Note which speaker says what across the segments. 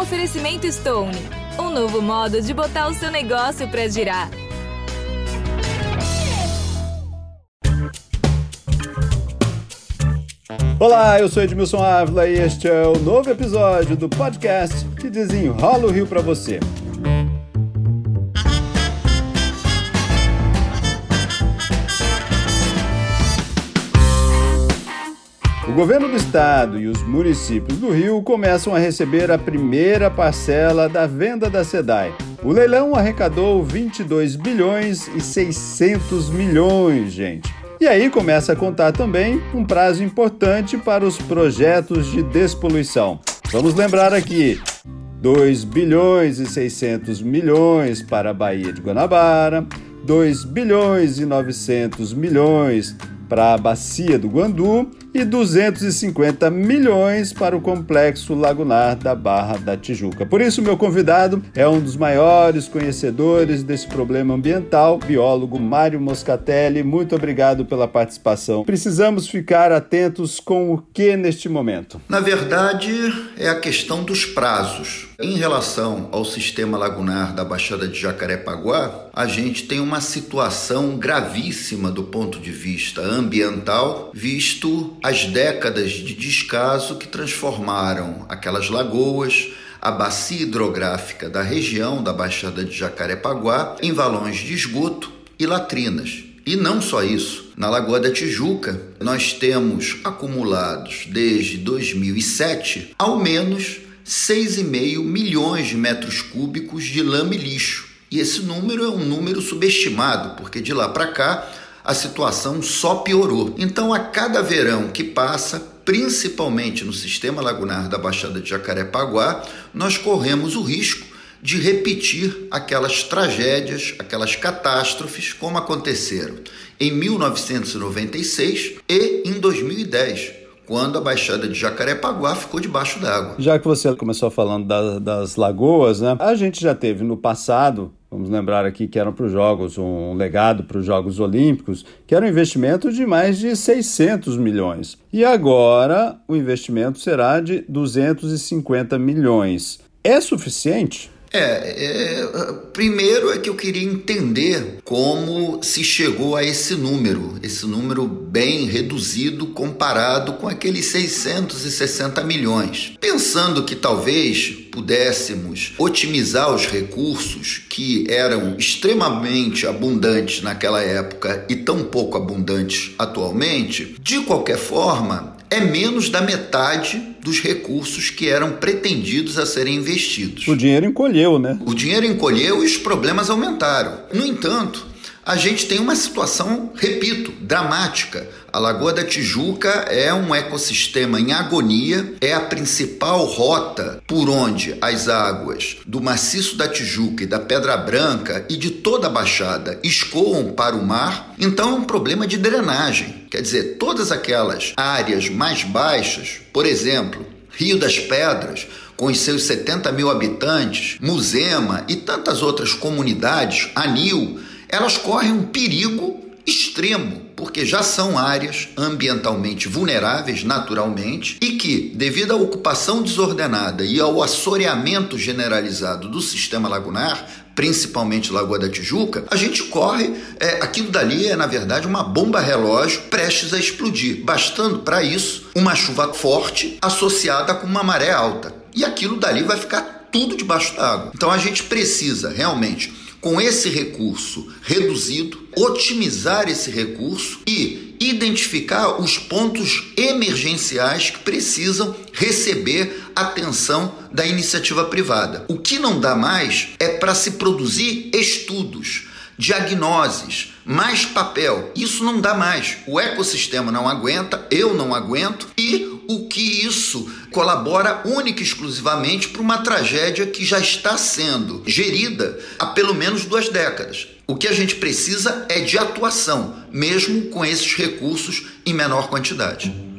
Speaker 1: oferecimento Stone, um novo modo de botar o seu negócio para girar.
Speaker 2: Olá, eu sou Edmilson Ávila e este é o novo episódio do podcast que desenrola o Rio para você. O governo do estado e os municípios do Rio começam a receber a primeira parcela da venda da SEDAI. O leilão arrecadou 22 bilhões e 600 milhões, gente. E aí começa a contar também um prazo importante para os projetos de despoluição. Vamos lembrar aqui: 2 bilhões e 600 milhões para a Baía de Guanabara, 2 bilhões e 900 milhões para a Bacia do Guandu e 250 milhões para o complexo lagunar da Barra da Tijuca. Por isso, meu convidado é um dos maiores conhecedores desse problema ambiental, biólogo Mário Moscatelli. Muito obrigado pela participação. Precisamos ficar atentos com o que neste momento?
Speaker 3: Na verdade, é a questão dos prazos. Em relação ao sistema lagunar da Baixada de Jacarepaguá, a gente tem uma situação gravíssima do ponto de vista ambiental, visto as décadas de descaso que transformaram aquelas lagoas, a bacia hidrográfica da região da Baixada de Jacarepaguá em valões de esgoto e latrinas. E não só isso, na Lagoa da Tijuca, nós temos acumulados desde 2007 ao menos 6,5 milhões de metros cúbicos de lama e lixo. E esse número é um número subestimado, porque de lá para cá a situação só piorou. Então, a cada verão que passa, principalmente no sistema lagunar da Baixada de Jacarepaguá, nós corremos o risco de repetir aquelas tragédias, aquelas catástrofes como aconteceram em 1996 e em 2010 quando a Baixada de Jacarepaguá ficou debaixo d'água.
Speaker 2: Já que você começou falando da, das lagoas, né? A gente já teve no passado Vamos lembrar aqui que eram para os Jogos, um legado para os Jogos Olímpicos, que era um investimento de mais de 600 milhões. E agora o investimento será de 250 milhões. É suficiente?
Speaker 3: É, é, primeiro é que eu queria entender como se chegou a esse número, esse número bem reduzido comparado com aqueles 660 milhões. Pensando que talvez pudéssemos otimizar os recursos que eram extremamente abundantes naquela época e tão pouco abundantes atualmente, de qualquer forma, é menos da metade dos recursos que eram pretendidos a serem investidos.
Speaker 2: O dinheiro encolheu, né?
Speaker 3: O dinheiro encolheu e os problemas aumentaram. No entanto, a gente tem uma situação, repito, dramática. A Lagoa da Tijuca é um ecossistema em agonia, é a principal rota por onde as águas do maciço da Tijuca e da Pedra Branca e de toda a Baixada escoam para o mar, então é um problema de drenagem. Quer dizer, todas aquelas áreas mais baixas, por exemplo, Rio das Pedras, com os seus 70 mil habitantes, Musema e tantas outras comunidades, Anil, elas correm um perigo extremo, porque já são áreas ambientalmente vulneráveis naturalmente e que, devido à ocupação desordenada e ao assoreamento generalizado do sistema lagunar, principalmente Lagoa da Tijuca, a gente corre, é, aquilo dali é na verdade uma bomba relógio prestes a explodir, bastando para isso uma chuva forte associada com uma maré alta. E aquilo dali vai ficar tudo debaixo d'água. Então a gente precisa realmente com esse recurso reduzido, otimizar esse recurso e identificar os pontos emergenciais que precisam receber atenção da iniciativa privada. O que não dá mais é para se produzir estudos, diagnoses, mais papel. Isso não dá mais. O ecossistema não aguenta, eu não aguento e o que isso colabora única e exclusivamente para uma tragédia que já está sendo gerida há pelo menos duas décadas. O que a gente precisa é de atuação, mesmo com esses recursos em menor quantidade.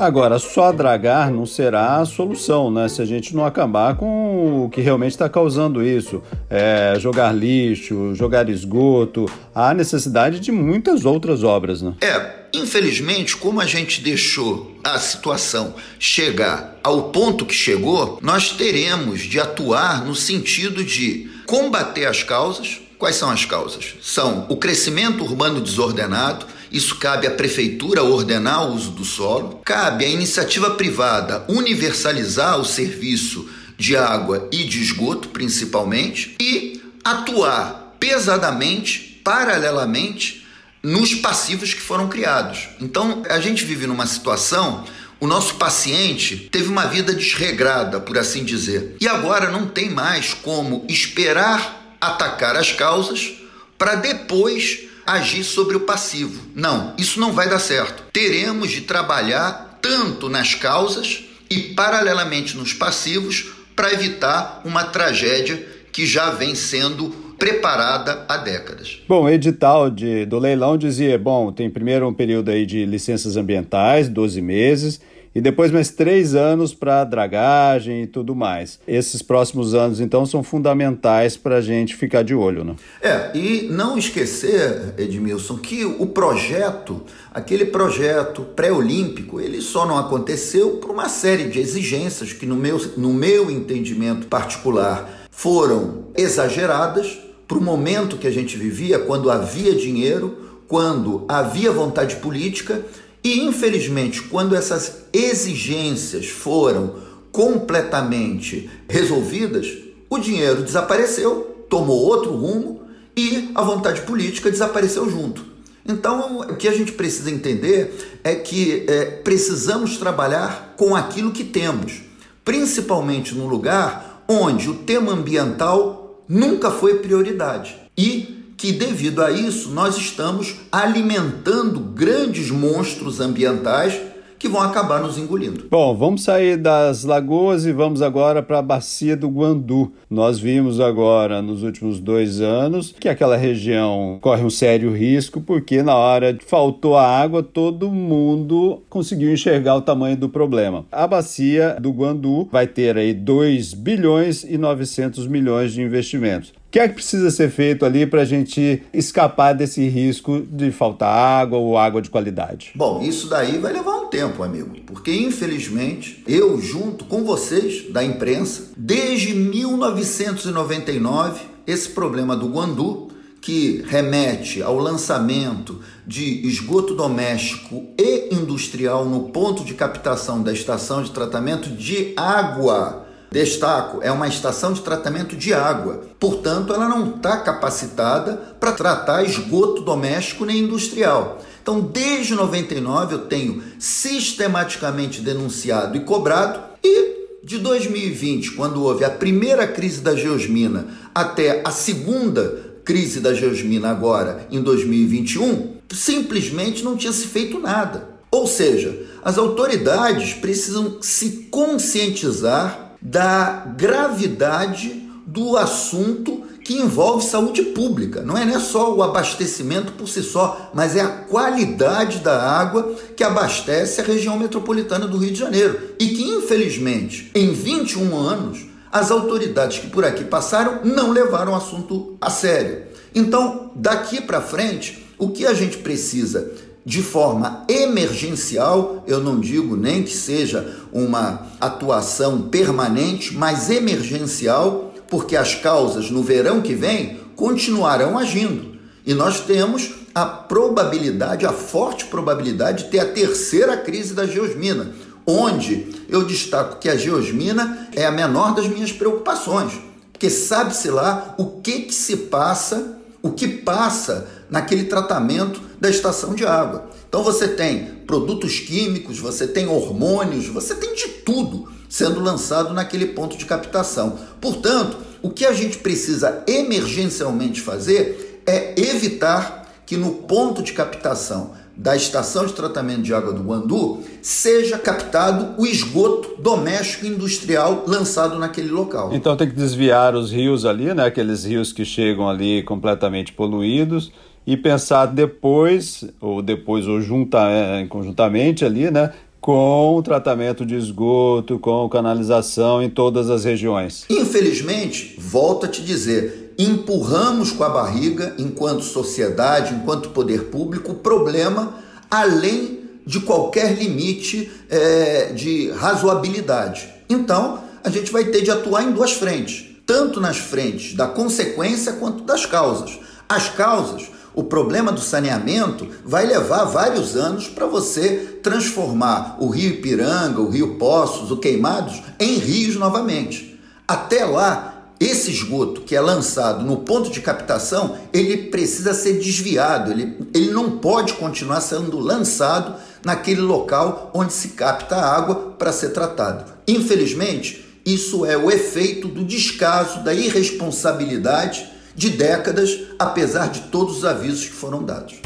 Speaker 2: Agora, só dragar não será a solução, né? Se a gente não acabar com o que realmente está causando isso. É, jogar lixo, jogar esgoto. Há necessidade de muitas outras obras, né?
Speaker 3: É, Infelizmente, como a gente deixou a situação chegar ao ponto que chegou, nós teremos de atuar no sentido de combater as causas. Quais são as causas? São o crescimento urbano desordenado, isso cabe à prefeitura ordenar o uso do solo, cabe à iniciativa privada universalizar o serviço de água e de esgoto, principalmente, e atuar pesadamente, paralelamente, nos passivos que foram criados. Então, a gente vive numa situação o nosso paciente teve uma vida desregrada, por assim dizer, e agora não tem mais como esperar atacar as causas para depois agir sobre o passivo. Não, isso não vai dar certo. Teremos de trabalhar tanto nas causas e paralelamente nos passivos para evitar uma tragédia que já vem sendo preparada há décadas.
Speaker 2: Bom, o edital de, do leilão dizia, bom, tem primeiro um período aí de licenças ambientais, 12 meses, e depois mais três anos para dragagem e tudo mais. Esses próximos anos, então, são fundamentais para a gente ficar de olho, né?
Speaker 3: É, e não esquecer, Edmilson, que o projeto, aquele projeto pré-olímpico, ele só não aconteceu por uma série de exigências que, no meu, no meu entendimento particular, foram exageradas para o momento que a gente vivia, quando havia dinheiro, quando havia vontade política e, infelizmente, quando essas exigências foram completamente resolvidas, o dinheiro desapareceu, tomou outro rumo e a vontade política desapareceu junto. Então, o que a gente precisa entender é que é, precisamos trabalhar com aquilo que temos, principalmente no lugar onde o tema ambiental nunca foi prioridade. E que, devido a isso, nós estamos alimentando grandes monstros ambientais que vão acabar nos engolindo.
Speaker 2: Bom, vamos sair das lagoas e vamos agora para a bacia do Guandu. Nós vimos agora nos últimos dois anos que aquela região corre um sério risco porque na hora que faltou a água todo mundo conseguiu enxergar o tamanho do problema. A bacia do Guandu vai ter aí 2 bilhões e 900 milhões de investimentos. O que é que precisa ser feito ali para a gente escapar desse risco de faltar água ou água de qualidade?
Speaker 3: Bom, isso daí vai levar um tempo, amigo, porque infelizmente eu, junto com vocês da imprensa, desde 1999, esse problema do Guandu, que remete ao lançamento de esgoto doméstico e industrial no ponto de captação da estação de tratamento de água Destaco, é uma estação de tratamento de água, portanto, ela não está capacitada para tratar esgoto doméstico nem industrial. Então, desde 99 eu tenho sistematicamente denunciado e cobrado, e de 2020, quando houve a primeira crise da geosmina, até a segunda crise da geosmina agora em 2021, simplesmente não tinha se feito nada. Ou seja, as autoridades precisam se conscientizar da gravidade do assunto que envolve saúde pública. Não é, nem só o abastecimento por si só, mas é a qualidade da água que abastece a região metropolitana do Rio de Janeiro. E que, infelizmente, em 21 anos, as autoridades que por aqui passaram não levaram o assunto a sério. Então, daqui para frente, o que a gente precisa de forma emergencial, eu não digo nem que seja uma atuação permanente, mas emergencial, porque as causas no verão que vem continuarão agindo. E nós temos a probabilidade, a forte probabilidade de ter a terceira crise da geosmina, onde eu destaco que a geosmina é a menor das minhas preocupações, porque sabe-se lá o que, que se passa, o que passa naquele tratamento da estação de água. Então você tem produtos químicos, você tem hormônios, você tem de tudo sendo lançado naquele ponto de captação. Portanto, o que a gente precisa emergencialmente fazer é evitar que no ponto de captação da estação de tratamento de água do Guandu seja captado o esgoto doméstico industrial lançado naquele local.
Speaker 2: Então tem que desviar os rios ali, né? Aqueles rios que chegam ali completamente poluídos e pensar depois, ou depois, ou junta, é, conjuntamente ali, né? Com o tratamento de esgoto, com canalização em todas as regiões.
Speaker 3: Infelizmente, volto a te dizer, empurramos com a barriga, enquanto sociedade, enquanto poder público, o problema além de qualquer limite é, de razoabilidade. Então, a gente vai ter de atuar em duas frentes, tanto nas frentes da consequência quanto das causas. As causas, o problema do saneamento vai levar vários anos para você transformar o Rio Ipiranga, o Rio Poços, o Queimados em rios novamente. Até lá, esse esgoto que é lançado no ponto de captação, ele precisa ser desviado, ele, ele não pode continuar sendo lançado naquele local onde se capta a água para ser tratado. Infelizmente, isso é o efeito do descaso, da irresponsabilidade de décadas, apesar de todos os avisos que foram dados.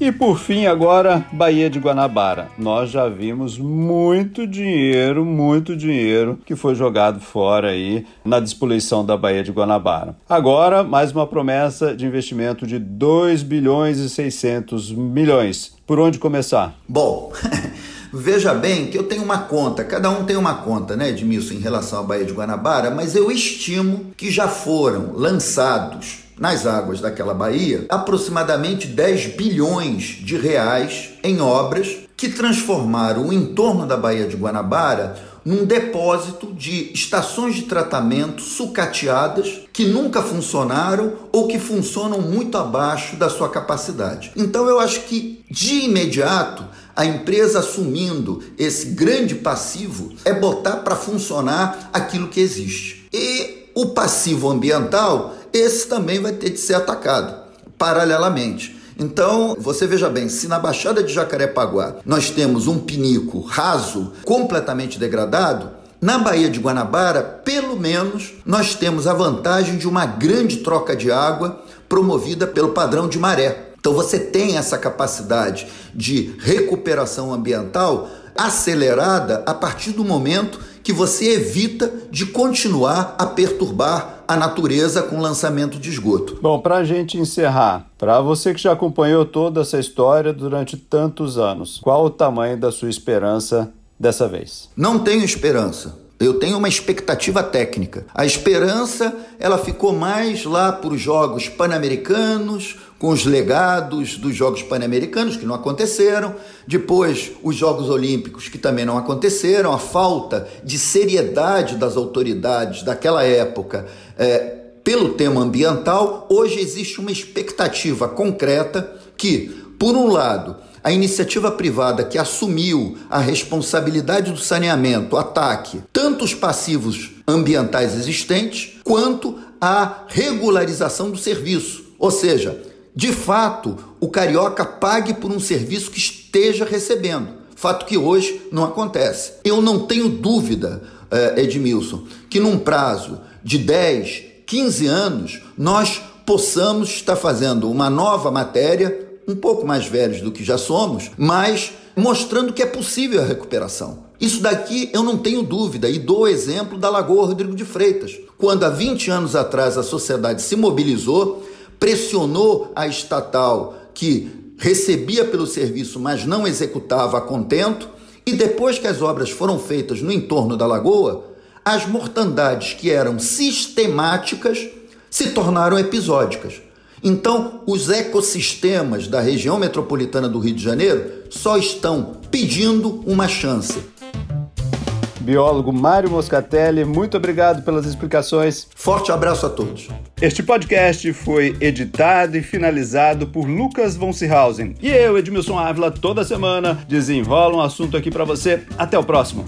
Speaker 2: E por fim, agora, Baía de Guanabara. Nós já vimos muito dinheiro, muito dinheiro que foi jogado fora aí na despoluição da Baía de Guanabara. Agora, mais uma promessa de investimento de 2 bilhões e 600 milhões. Por onde começar?
Speaker 3: Bom, veja bem que eu tenho uma conta, cada um tem uma conta, né, Edmilson, em relação à Baía de Guanabara, mas eu estimo que já foram lançados nas águas daquela baía aproximadamente 10 bilhões de reais em obras que transformaram o entorno da Baía de Guanabara num depósito de estações de tratamento sucateadas que nunca funcionaram ou que funcionam muito abaixo da sua capacidade. Então eu acho que de imediato a empresa assumindo esse grande passivo é botar para funcionar aquilo que existe. E o passivo ambiental esse também vai ter de ser atacado paralelamente. Então, você veja bem, se na Baixada de Jacarepaguá nós temos um pinico raso, completamente degradado, na Baía de Guanabara, pelo menos, nós temos a vantagem de uma grande troca de água promovida pelo padrão de maré. Então, você tem essa capacidade de recuperação ambiental acelerada a partir do momento que você evita de continuar a perturbar a natureza com lançamento de esgoto.
Speaker 2: Bom, para a gente encerrar, para você que já acompanhou toda essa história durante tantos anos, qual o tamanho da sua esperança dessa vez?
Speaker 3: Não tenho esperança. Eu tenho uma expectativa técnica. A esperança, ela ficou mais lá para os Jogos Pan-Americanos, com os legados dos Jogos Pan-Americanos, que não aconteceram, depois os Jogos Olímpicos, que também não aconteceram, a falta de seriedade das autoridades daquela época é, pelo tema ambiental. Hoje existe uma expectativa concreta que, por um lado, a iniciativa privada que assumiu a responsabilidade do saneamento ataque tanto os passivos ambientais existentes quanto a regularização do serviço. Ou seja, de fato, o carioca pague por um serviço que esteja recebendo. Fato que hoje não acontece. Eu não tenho dúvida, eh, Edmilson, que num prazo de 10, 15 anos, nós possamos estar fazendo uma nova matéria um pouco mais velhos do que já somos, mas mostrando que é possível a recuperação. Isso daqui eu não tenho dúvida e dou o exemplo da Lagoa Rodrigo de Freitas. Quando há 20 anos atrás a sociedade se mobilizou, pressionou a estatal que recebia pelo serviço, mas não executava a contento, e depois que as obras foram feitas no entorno da lagoa, as mortandades que eram sistemáticas se tornaram episódicas. Então, os ecossistemas da região metropolitana do Rio de Janeiro só estão pedindo uma chance.
Speaker 2: Biólogo Mário Moscatelli, muito obrigado pelas explicações.
Speaker 3: Forte abraço a todos.
Speaker 2: Este podcast foi editado e finalizado por Lucas von Seehausen. E eu, Edmilson Ávila, toda semana desenrola um assunto aqui para você. Até o próximo.